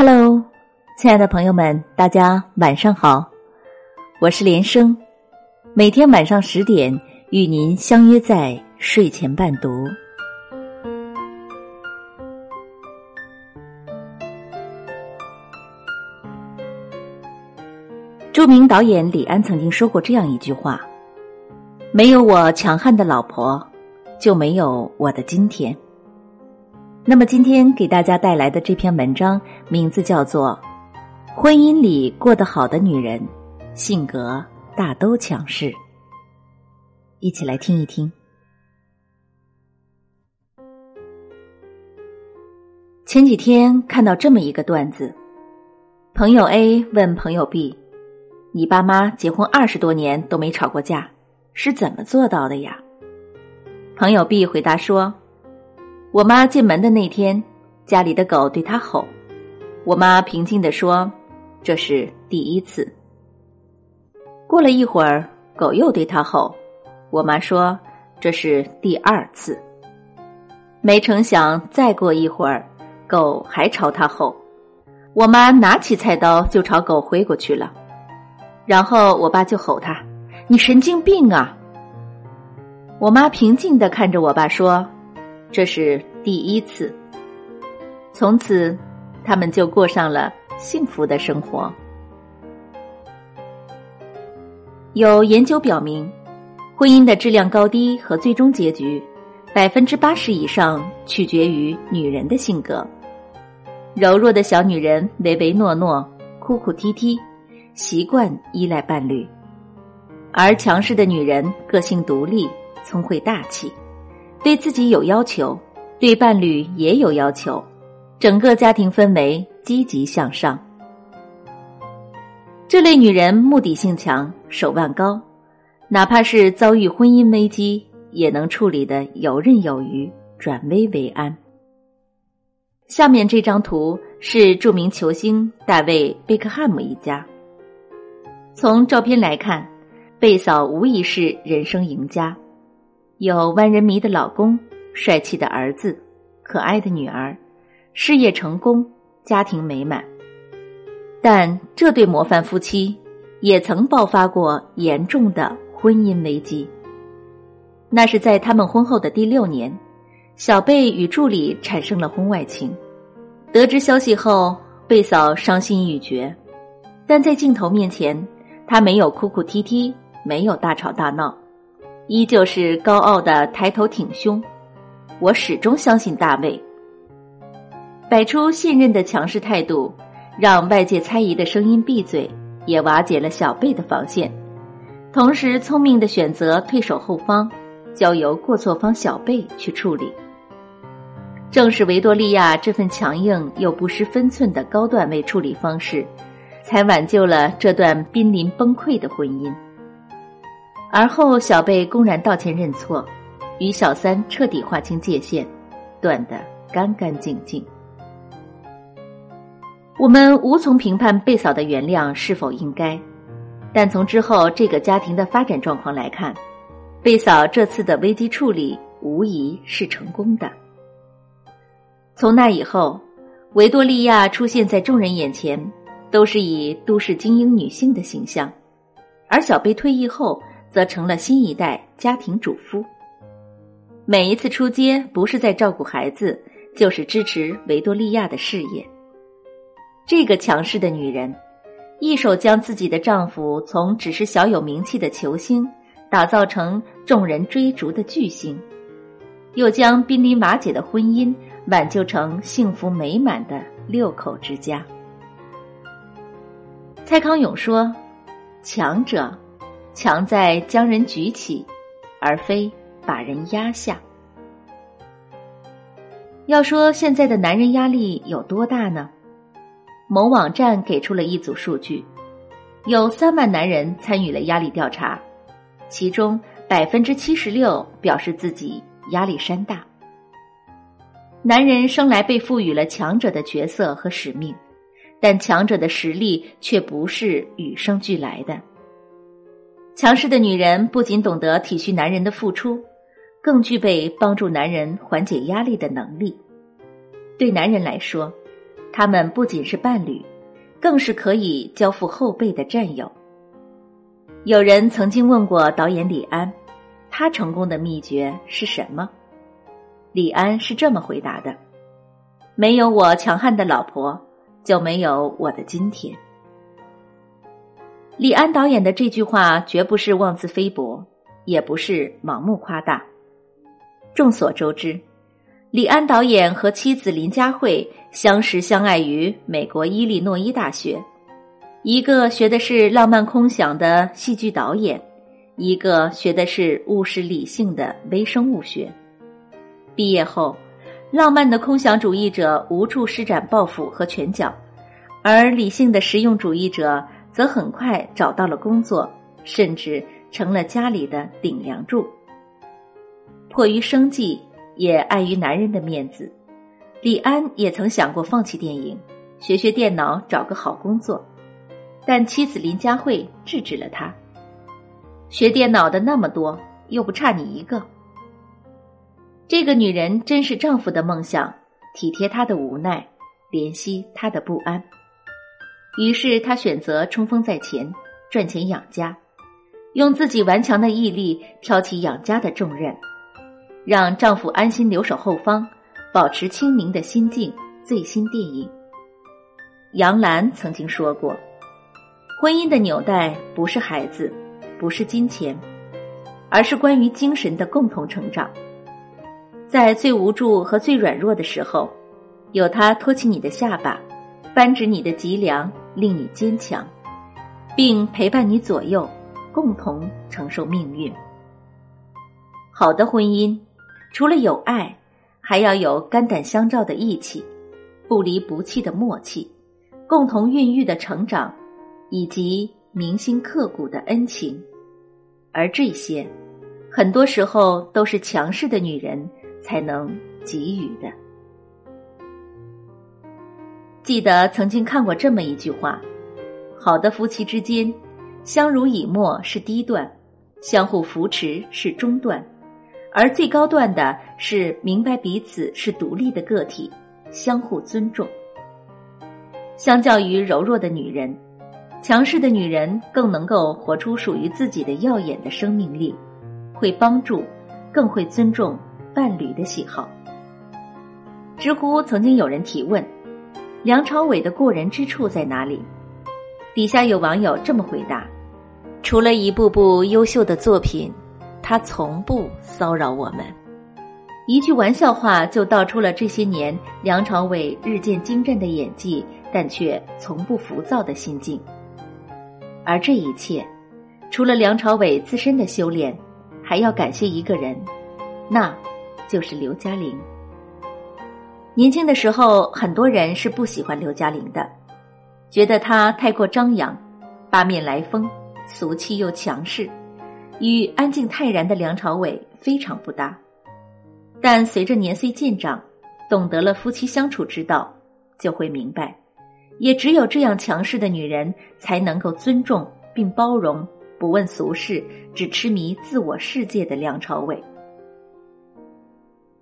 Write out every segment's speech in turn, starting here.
Hello，亲爱的朋友们，大家晚上好，我是连生，每天晚上十点与您相约在睡前伴读。著名导演李安曾经说过这样一句话：“没有我强悍的老婆，就没有我的今天。”那么今天给大家带来的这篇文章名字叫做《婚姻里过得好的女人，性格大都强势》。一起来听一听。前几天看到这么一个段子：朋友 A 问朋友 B：“ 你爸妈结婚二十多年都没吵过架，是怎么做到的呀？”朋友 B 回答说。我妈进门的那天，家里的狗对她吼，我妈平静的说：“这是第一次。”过了一会儿，狗又对她吼，我妈说：“这是第二次。”没成想，再过一会儿，狗还朝她吼，我妈拿起菜刀就朝狗挥过去了，然后我爸就吼他：“你神经病啊！”我妈平静的看着我爸说。这是第一次，从此他们就过上了幸福的生活。有研究表明，婚姻的质量高低和最终结局，百分之八十以上取决于女人的性格。柔弱的小女人唯唯诺诺、哭哭啼啼，习惯依赖伴侣；而强势的女人个性独立、聪慧大气。对自己有要求，对伴侣也有要求，整个家庭氛围积极向上。这类女人目的性强，手腕高，哪怕是遭遇婚姻危机，也能处理的游刃有余，转危为安。下面这张图是著名球星大卫·贝克汉姆一家。从照片来看，贝嫂无疑是人生赢家。有万人迷的老公，帅气的儿子，可爱的女儿，事业成功，家庭美满。但这对模范夫妻也曾爆发过严重的婚姻危机。那是在他们婚后的第六年，小贝与助理产生了婚外情。得知消息后，贝嫂伤心欲绝，但在镜头面前，她没有哭哭啼啼，没有大吵大闹。依旧是高傲的抬头挺胸，我始终相信大卫。摆出信任的强势态度，让外界猜疑的声音闭嘴，也瓦解了小贝的防线。同时，聪明的选择退守后方，交由过错方小贝去处理。正是维多利亚这份强硬又不失分寸的高段位处理方式，才挽救了这段濒临崩溃的婚姻。而后，小贝公然道歉认错，与小三彻底划清界限，断得干干净净。我们无从评判贝嫂的原谅是否应该，但从之后这个家庭的发展状况来看，贝嫂这次的危机处理无疑是成功的。从那以后，维多利亚出现在众人眼前，都是以都市精英女性的形象，而小贝退役后。则成了新一代家庭主妇。每一次出街，不是在照顾孩子，就是支持维多利亚的事业。这个强势的女人，一手将自己的丈夫从只是小有名气的球星，打造成众人追逐的巨星，又将濒临瓦解的婚姻挽救成幸福美满的六口之家。蔡康永说：“强者。”强在将人举起，而非把人压下。要说现在的男人压力有多大呢？某网站给出了一组数据，有三万男人参与了压力调查，其中百分之七十六表示自己压力山大。男人生来被赋予了强者的角色和使命，但强者的实力却不是与生俱来的。强势的女人不仅懂得体恤男人的付出，更具备帮助男人缓解压力的能力。对男人来说，他们不仅是伴侣，更是可以交付后辈的战友。有人曾经问过导演李安，他成功的秘诀是什么？李安是这么回答的：“没有我强悍的老婆，就没有我的今天。”李安导演的这句话绝不是妄自菲薄，也不是盲目夸大。众所周知，李安导演和妻子林佳慧相识相爱于美国伊利诺伊大学，一个学的是浪漫空想的戏剧导演，一个学的是务实理性的微生物学。毕业后，浪漫的空想主义者无处施展抱负和拳脚，而理性的实用主义者。则很快找到了工作，甚至成了家里的顶梁柱。迫于生计，也碍于男人的面子，李安也曾想过放弃电影，学学电脑，找个好工作。但妻子林佳慧制止了他：“学电脑的那么多，又不差你一个。”这个女人真是丈夫的梦想，体贴他的无奈，怜惜他的不安。于是，她选择冲锋在前，赚钱养家，用自己顽强的毅力挑起养家的重任，让丈夫安心留守后方，保持清明的心境。最新电影，杨澜曾经说过：“婚姻的纽带不是孩子，不是金钱，而是关于精神的共同成长。在最无助和最软弱的时候，有他托起你的下巴，扳直你的脊梁。”令你坚强，并陪伴你左右，共同承受命运。好的婚姻，除了有爱，还要有肝胆相照的义气，不离不弃的默契，共同孕育的成长，以及铭心刻骨的恩情。而这些，很多时候都是强势的女人才能给予的。记得曾经看过这么一句话：好的夫妻之间，相濡以沫是低段，相互扶持是中段，而最高段的是明白彼此是独立的个体，相互尊重。相较于柔弱的女人，强势的女人更能够活出属于自己的耀眼的生命力，会帮助，更会尊重伴侣的喜好。知乎曾经有人提问。梁朝伟的过人之处在哪里？底下有网友这么回答：除了一部部优秀的作品，他从不骚扰我们。一句玩笑话就道出了这些年梁朝伟日渐精湛的演技，但却从不浮躁的心境。而这一切，除了梁朝伟自身的修炼，还要感谢一个人，那就是刘嘉玲。年轻的时候，很多人是不喜欢刘嘉玲的，觉得她太过张扬，八面来风，俗气又强势，与安静泰然的梁朝伟非常不搭。但随着年岁渐长，懂得了夫妻相处之道，就会明白，也只有这样强势的女人，才能够尊重并包容不问俗事、只痴迷自我世界的梁朝伟。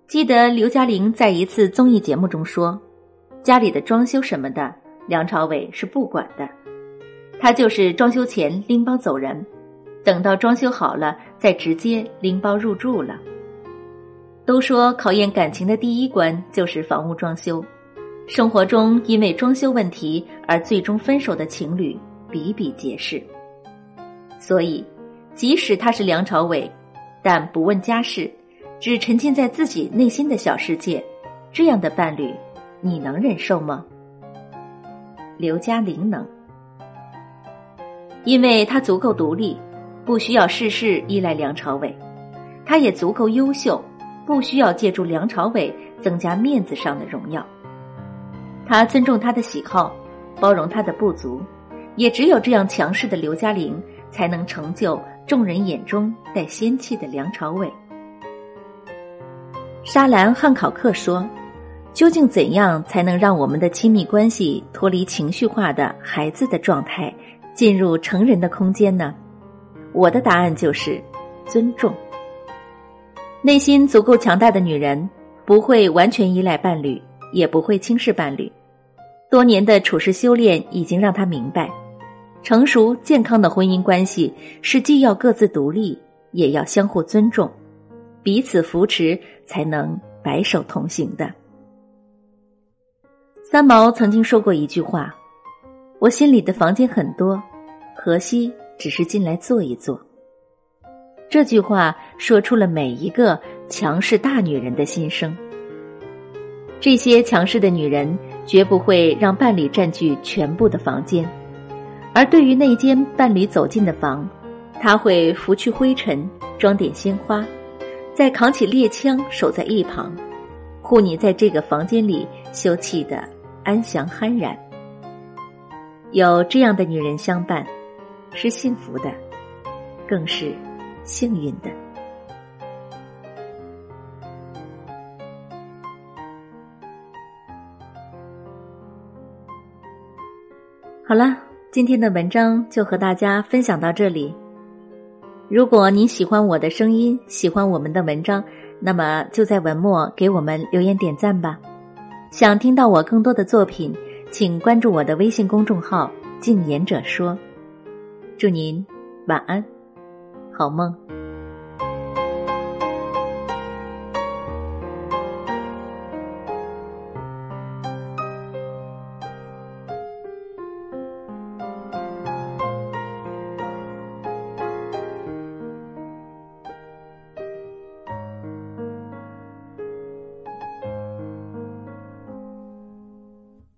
记得刘嘉玲在一次综艺节目中说：“家里的装修什么的，梁朝伟是不管的，他就是装修前拎包走人，等到装修好了再直接拎包入住了。”都说考验感情的第一关就是房屋装修，生活中因为装修问题而最终分手的情侣比比皆是。所以，即使他是梁朝伟，但不问家事。只沉浸在自己内心的小世界，这样的伴侣，你能忍受吗？刘嘉玲能，因为她足够独立，不需要事事依赖梁朝伟；她也足够优秀，不需要借助梁朝伟增加面子上的荣耀。她尊重他的喜好，包容他的不足，也只有这样强势的刘嘉玲，才能成就众人眼中带仙气的梁朝伟。沙兰汉考克说：“究竟怎样才能让我们的亲密关系脱离情绪化的孩子的状态，进入成人的空间呢？”我的答案就是尊重。内心足够强大的女人，不会完全依赖伴侣，也不会轻视伴侣。多年的处世修炼已经让她明白，成熟健康的婚姻关系是既要各自独立，也要相互尊重，彼此扶持，才能白首同行的。三毛曾经说过一句话：“我心里的房间很多，可惜只是进来坐一坐。”这句话说出了每一个强势大女人的心声。这些强势的女人。绝不会让伴侣占据全部的房间，而对于那间伴侣走进的房，她会拂去灰尘，装点鲜花，再扛起猎枪守在一旁，护你在这个房间里休憩的安详酣然。有这样的女人相伴，是幸福的，更是幸运的。好了，今天的文章就和大家分享到这里。如果您喜欢我的声音，喜欢我们的文章，那么就在文末给我们留言点赞吧。想听到我更多的作品，请关注我的微信公众号“静言者说”。祝您晚安，好梦。